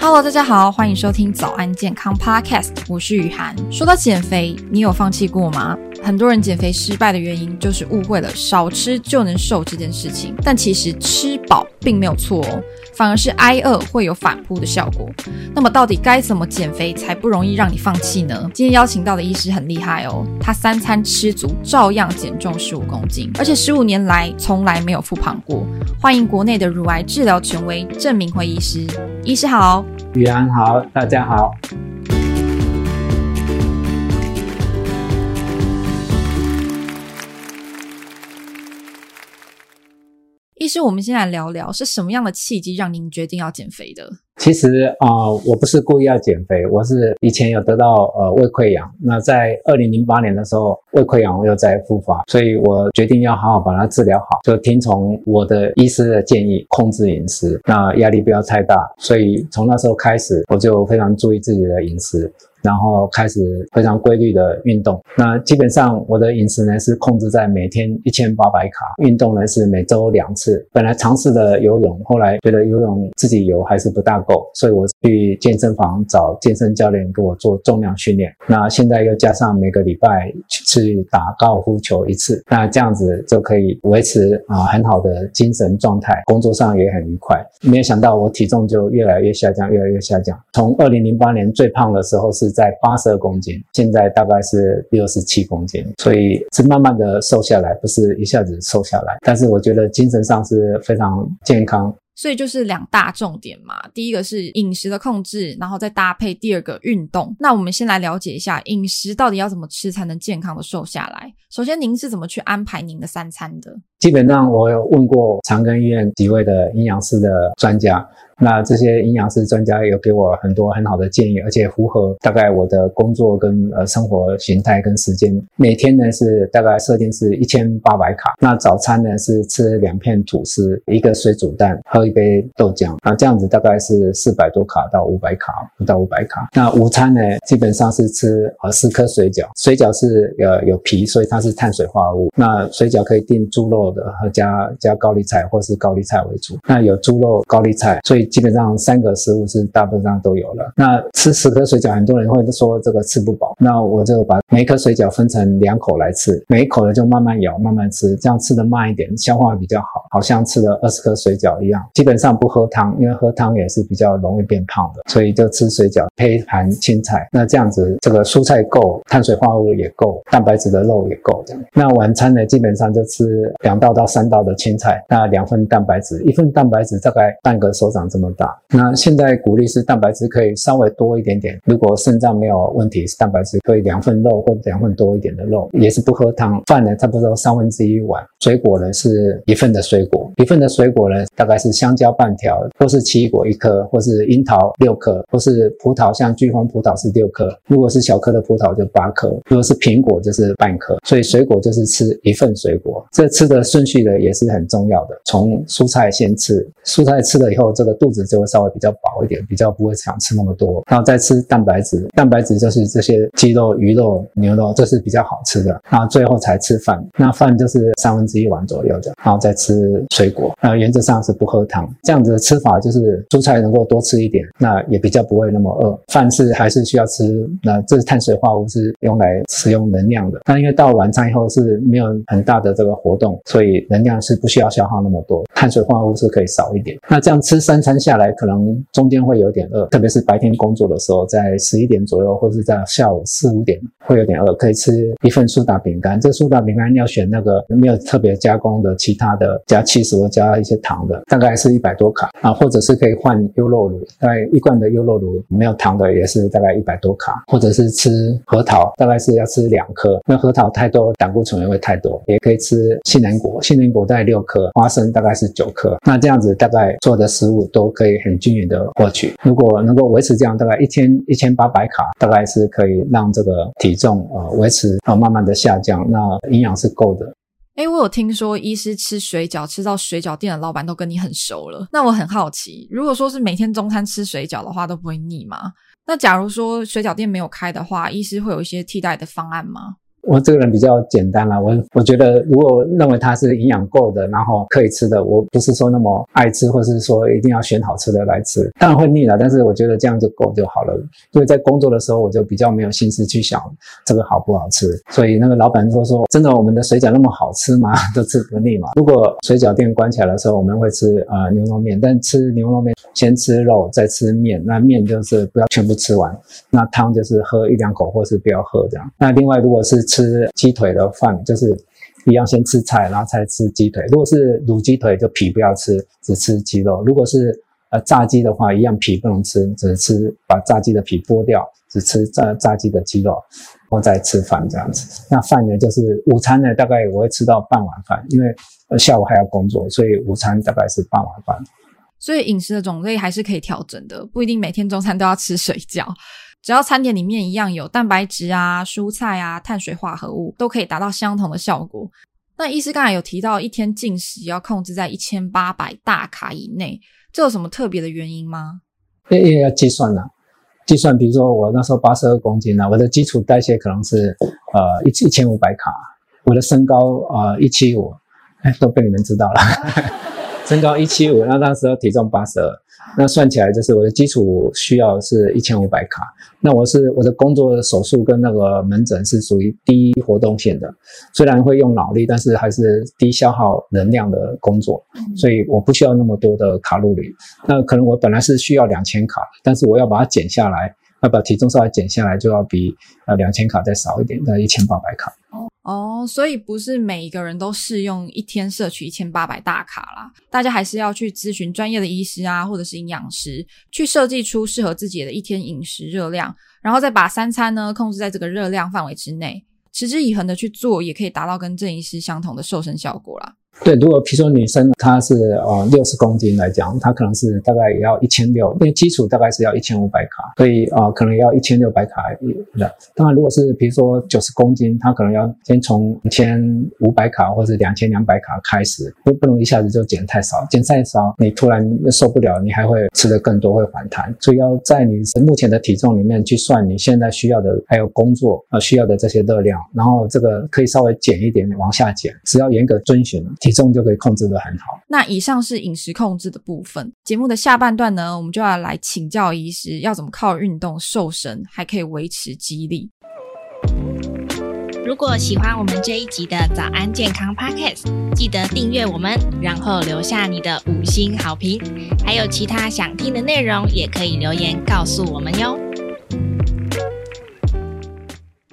Hello，大家好，欢迎收听早安健康 Podcast，我是雨涵。说到减肥，你有放弃过吗？很多人减肥失败的原因就是误会了少吃就能瘦这件事情，但其实吃饱并没有错哦，反而是挨饿会有反扑的效果。那么到底该怎么减肥才不容易让你放弃呢？今天邀请到的医师很厉害哦，他三餐吃足，照样减重十五公斤，而且十五年来从来没有复胖过。欢迎国内的乳癌治疗权威郑明辉医师，医师好，宇安好，大家好。医师，我们先来聊聊是什么样的契机让您决定要减肥的？其实啊、我不是故意要减肥，我是以前有得到呃胃溃疡，那在二零零八年的时候，胃溃疡又在复发，所以我决定要好好把它治疗好，就听从我的医师的建议，控制饮食，那压力不要太大，所以从那时候开始，我就非常注意自己的饮食。然后开始非常规律的运动，那基本上我的饮食呢是控制在每天一千八百卡，运动呢是每周两次。本来尝试的游泳，后来觉得游泳自己游还是不大够，所以我去健身房找健身教练给我做重量训练。那现在又加上每个礼拜去打高尔夫球一次，那这样子就可以维持啊很好的精神状态，工作上也很愉快。没有想到我体重就越来越下降，越来越下降。从二零零八年最胖的时候是。在八十二公斤，现在大概是六十七公斤，所以是慢慢的瘦下来，不是一下子瘦下来。但是我觉得精神上是非常健康。所以就是两大重点嘛，第一个是饮食的控制，然后再搭配第二个运动。那我们先来了解一下饮食到底要怎么吃才能健康的瘦下来。首先，您是怎么去安排您的三餐的？基本上我有问过长庚医院几位的营养师的专家。那这些营养师专家有给我很多很好的建议，而且符合大概我的工作跟呃生活形态跟时间。每天呢是大概设定是一千八百卡。那早餐呢是吃两片吐司，一个水煮蛋，喝一杯豆浆。那这样子大概是四百多卡到五百卡，不到五百卡。那午餐呢基本上是吃呃四颗水饺，水饺是呃有皮，所以它是碳水化合物。那水饺可以订猪肉的和加加高丽菜或是高丽菜为主。那有猪肉高丽菜，所以。基本上三个食物是大部分上都有了。那吃十颗水饺，很多人会说这个吃不饱。那我就把每一颗水饺分成两口来吃，每一口呢就慢慢咬，慢慢吃，这样吃的慢一点，消化比较好，好像吃了二十颗水饺一样。基本上不喝汤，因为喝汤也是比较容易变胖的，所以就吃水饺，配一盘青菜。那这样子，这个蔬菜够，碳水化合物也够，蛋白质的肉也够。这样。那晚餐呢，基本上就吃两道到三道的青菜，那两份蛋白质，一份蛋白质大概半个手掌这这么大。那现在鼓励是蛋白质可以稍微多一点点，如果肾脏没有问题，是蛋白质可以两份肉或者两份多一点的肉，也是不喝汤。饭呢，差不多三分之一碗。水果呢是一份的水果，一份的水果呢大概是香蕉半条，或是奇异果一颗，或是樱桃六颗，或是葡萄，像巨峰葡萄是六颗。如果是小颗的葡萄就八颗，如果是苹果就是半颗。所以水果就是吃一份水果。这吃的顺序呢也是很重要的，从蔬菜先吃，蔬菜吃了以后，这个肚肚子就会稍微比较饱一点，比较不会想吃那么多。然后再吃蛋白质，蛋白质就是这些鸡肉、鱼肉、牛肉，这是比较好吃的。然后最后才吃饭，那饭就是三分之一碗左右的，然后再吃水果。呃，原则上是不喝汤，这样子的吃法就是蔬菜能够多吃一点，那也比较不会那么饿。饭是还是需要吃，那这是碳水化合物是用来使用能量的。那因为到晚餐以后是没有很大的这个活动，所以能量是不需要消耗那么多，碳水化合物是可以少一点。那这样吃三餐下来，可能中间会有点饿，特别是白天工作的时候，在十一点左右，或是在下午四五点会有点饿，可以吃一份苏打饼干。这苏打饼干要选那个没有特别加工的，其他的加起司或加一些糖的，大概是一百多卡啊，或者是可以换优酪乳，大概一罐的优酪乳没有糖的也是大概一百多卡，或者是吃核桃，大概是要吃两颗，因为核桃太多胆固醇也会太多，也可以吃杏仁果，杏仁果大概六颗，花生大概是九颗，那这样子大概做的食物都可以很均匀的获取。如果能够维持这样，大概一千一千八百卡，大概是可以让这个体重呃维持呃慢慢的下降，那营养是够的。哎，我有听说医师吃水饺吃到水饺店的老板都跟你很熟了。那我很好奇，如果说是每天中餐吃水饺的话，都不会腻吗？那假如说水饺店没有开的话，医师会有一些替代的方案吗？我这个人比较简单啦，我我觉得如果认为它是营养够的，然后可以吃的，我不是说那么爱吃，或者是说一定要选好吃的来吃，当然会腻了，但是我觉得这样就够就好了。因为在工作的时候，我就比较没有心思去想这个好不好吃，所以那个老板说说，真的我们的水饺那么好吃吗？都吃不腻嘛。如果水饺店关起来的时候，我们会吃呃牛肉面，但吃牛肉面先吃肉再吃面，那面就是不要全部吃完，那汤就是喝一两口或是不要喝这样。那另外如果是吃吃鸡腿的饭就是一样，先吃菜，然后再吃鸡腿。如果是卤鸡腿，就皮不要吃，只吃鸡肉。如果是呃炸鸡的话，一样皮不能吃，只吃把炸鸡的皮剥掉，只吃炸炸鸡的鸡肉，然后再吃饭这样子。那饭呢，就是午餐呢，大概我会吃到半碗饭，因为下午还要工作，所以午餐大概是半碗饭。所以饮食的种类还是可以调整的，不一定每天中餐都要吃水饺。只要餐点里面一样有蛋白质啊、蔬菜啊、碳水化合物，都可以达到相同的效果。那医师刚才有提到，一天进食要控制在一千八百大卡以内，这有什么特别的原因吗？因为要计算呢、啊，计算，比如说我那时候八十二公斤呢、啊，我的基础代谢可能是呃一一千五百卡，我的身高呃一七五，哎，都被你们知道了，身高一七五，那当时体重八十二。那算起来就是我的基础需要是一千五百卡。那我是我的工作的手术跟那个门诊是属于低活动性的，虽然会用脑力，但是还是低消耗能量的工作，所以我不需要那么多的卡路里。那可能我本来是需要两千卡，但是我要把它减下来，要把体重稍微减下来，就要比呃两千卡再少一点，在一千八百卡。哦，所以不是每一个人都适用一天摄取一千八百大卡啦，大家还是要去咨询专业的医师啊，或者是营养师，去设计出适合自己的一天饮食热量，然后再把三餐呢控制在这个热量范围之内，持之以恒的去做，也可以达到跟郑医师相同的瘦身效果啦。对，如果比如说女生她是呃六十公斤来讲，她可能是大概也要一千六，因为基础大概是要一千五百卡，所以啊、呃、可能要一千六百卡的。当然，如果是比如说九十公斤，她可能要先从一千五百卡或者两千两百卡开始，不不能一下子就减太少，减太少你突然受不了，你还会吃得更多，会反弹。所以要在你目前的体重里面去算你现在需要的，还有工作啊、呃、需要的这些热量，然后这个可以稍微减一点，往下减，只要严格遵循。体重就可以控制得很好。那以上是饮食控制的部分。节目的下半段呢，我们就要来请教医师，要怎么靠运动瘦身，还可以维持肌力。如果喜欢我们这一集的早安健康 Podcast，记得订阅我们，然后留下你的五星好评。还有其他想听的内容，也可以留言告诉我们哟。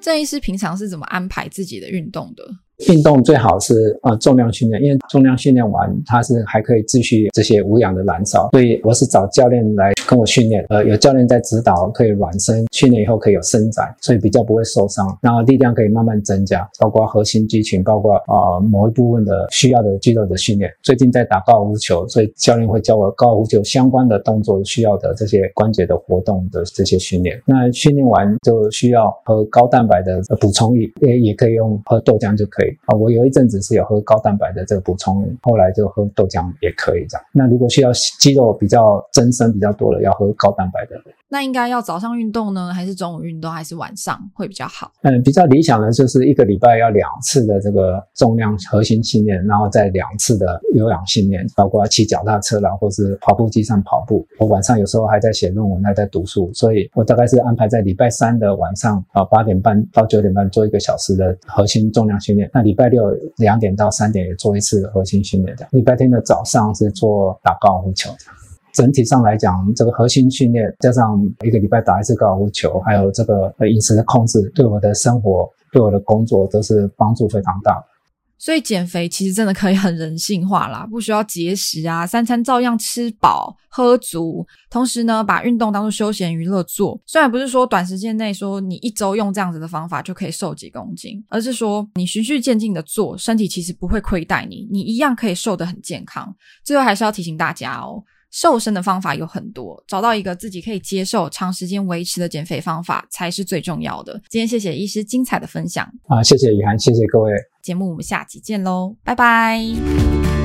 郑医师平常是怎么安排自己的运动的？运动最好是呃重量训练，因为重量训练完，它是还可以继续这些无氧的燃烧。所以我是找教练来跟我训练，呃，有教练在指导，可以暖身，训练以后可以有伸展，所以比较不会受伤。然后力量可以慢慢增加，包括核心肌群，包括呃某一部分的需要的肌肉的训练。最近在打高尔夫球，所以教练会教我高尔夫球相关的动作需要的这些关节的活动的这些训练。那训练完就需要喝高蛋白的补充液，也也可以用喝豆浆就可以。啊，我有一阵子是有喝高蛋白的这个补充，后来就喝豆浆也可以这样。那如果需要肌肉比较增生比较多了，要喝高蛋白的。那应该要早上运动呢，还是中午运动，还是晚上会比较好？嗯，比较理想的就是一个礼拜要两次的这个重量核心训练，然后再两次的有氧训练，包括骑脚踏车啦，或是跑步机上跑步。我晚上有时候还在写论文，还在读书，所以我大概是安排在礼拜三的晚上啊八点半到九点半做一个小时的核心重量训练。那礼拜六两点到三点也做一次核心训练的。礼拜天的早上是做打高尔夫球。整体上来讲，这个核心训练加上一个礼拜打一次高尔夫球，还有这个饮食的控制，对我的生活、对我的工作都是帮助非常大。所以减肥其实真的可以很人性化啦，不需要节食啊，三餐照样吃饱喝足，同时呢，把运动当作休闲娱乐做。虽然不是说短时间内说你一周用这样子的方法就可以瘦几公斤，而是说你循序渐进的做，身体其实不会亏待你，你一样可以瘦得很健康。最后还是要提醒大家哦。瘦身的方法有很多，找到一个自己可以接受、长时间维持的减肥方法才是最重要的。今天谢谢医师精彩的分享啊，谢谢雨涵，谢谢各位。节目我们下期见喽，拜拜。